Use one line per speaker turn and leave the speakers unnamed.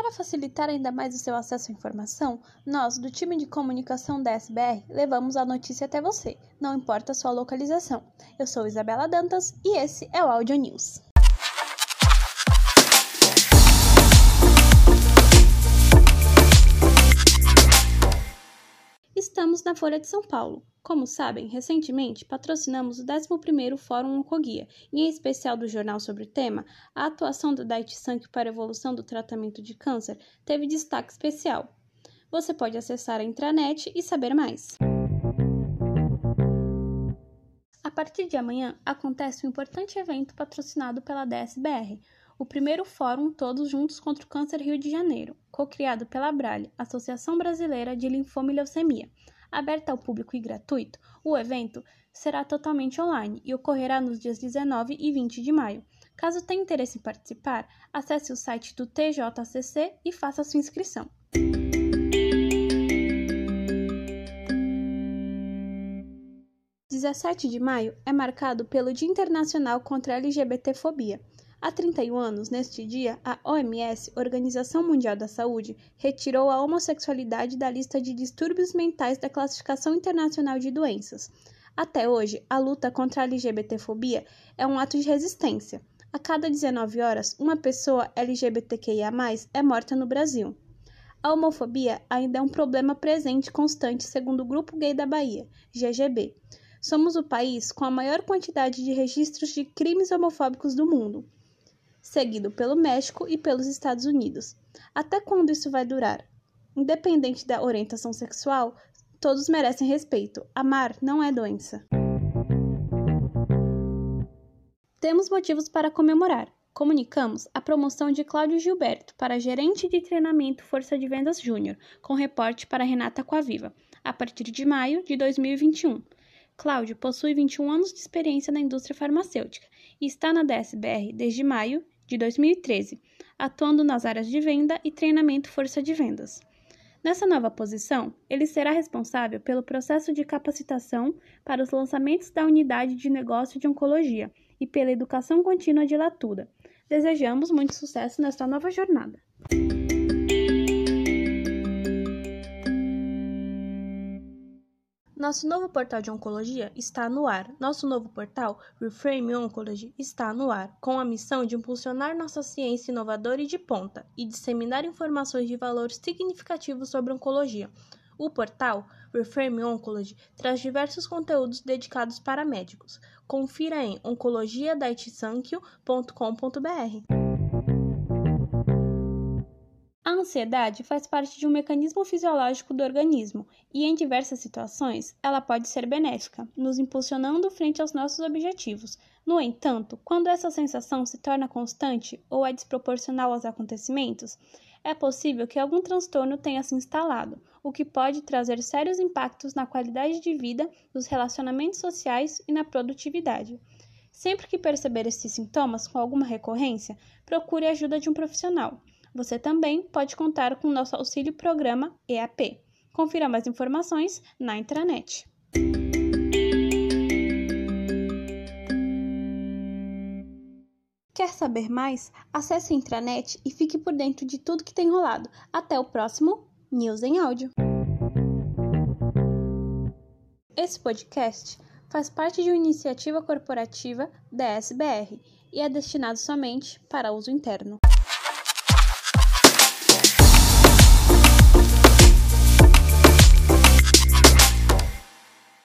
Para facilitar ainda mais o seu acesso à informação, nós, do time de comunicação da SBR, levamos a notícia até você, não importa a sua localização. Eu sou Isabela Dantas e esse é o Audio News. Na Folha de São Paulo. Como sabem, recentemente patrocinamos o 11º Fórum Oncoguia, e em especial do jornal sobre o tema, a atuação do Daiichi Sankyo para a evolução do tratamento de câncer teve destaque especial. Você pode acessar a intranet e saber mais. A partir de amanhã acontece um importante evento patrocinado pela DSBR, o primeiro Fórum Todos Juntos contra o Câncer Rio de Janeiro, co-criado pela Abralha, Associação Brasileira de Linfoma e Leucemia. Aberto ao público e gratuito, o evento será totalmente online e ocorrerá nos dias 19 e 20 de maio. Caso tenha interesse em participar, acesse o site do TJCC e faça sua inscrição. Dezessete de maio é marcado pelo Dia Internacional contra a LGBTfobia. Há 31 anos, neste dia, a OMS, Organização Mundial da Saúde, retirou a homossexualidade da lista de distúrbios mentais da Classificação Internacional de Doenças. Até hoje, a luta contra a LGBTfobia é um ato de resistência. A cada 19 horas, uma pessoa LGBTQIA+ é morta no Brasil. A homofobia ainda é um problema presente constante, segundo o Grupo Gay da Bahia, GGB. Somos o país com a maior quantidade de registros de crimes homofóbicos do mundo seguido pelo México e pelos Estados Unidos. Até quando isso vai durar? Independente da orientação sexual, todos merecem respeito. Amar não é doença. Temos motivos para comemorar. Comunicamos a promoção de Cláudio Gilberto para gerente de treinamento Força de Vendas Júnior, com reporte para Renata Coaviva, a partir de maio de 2021. Cláudio possui 21 anos de experiência na indústria farmacêutica e está na DSBR desde maio de 2013, atuando nas áreas de venda e treinamento força de vendas. Nessa nova posição, ele será responsável pelo processo de capacitação para os lançamentos da unidade de negócio de oncologia e pela educação contínua de Latuda. Desejamos muito sucesso nesta nova jornada. Nosso novo portal de oncologia está no ar. Nosso novo portal, Reframe Oncology, está no ar, com a missão de impulsionar nossa ciência inovadora e de ponta e disseminar informações de valor significativo sobre oncologia. O portal Reframe Oncology traz diversos conteúdos dedicados para médicos. Confira em oncologiadaitisankyo.com.br. ansiedade faz parte de um mecanismo fisiológico do organismo e, em diversas situações, ela pode ser benéfica, nos impulsionando frente aos nossos objetivos. No entanto, quando essa sensação se torna constante ou é desproporcional aos acontecimentos, é possível que algum transtorno tenha se instalado, o que pode trazer sérios impactos na qualidade de vida, nos relacionamentos sociais e na produtividade. Sempre que perceber esses sintomas com alguma recorrência, procure a ajuda de um profissional. Você também pode contar com o nosso auxílio programa EAP. Confira mais informações na intranet. Quer saber mais? Acesse a intranet e fique por dentro de tudo que tem rolado. Até o próximo News em Áudio. Esse podcast faz parte de uma iniciativa corporativa da SBR e é destinado somente para uso interno.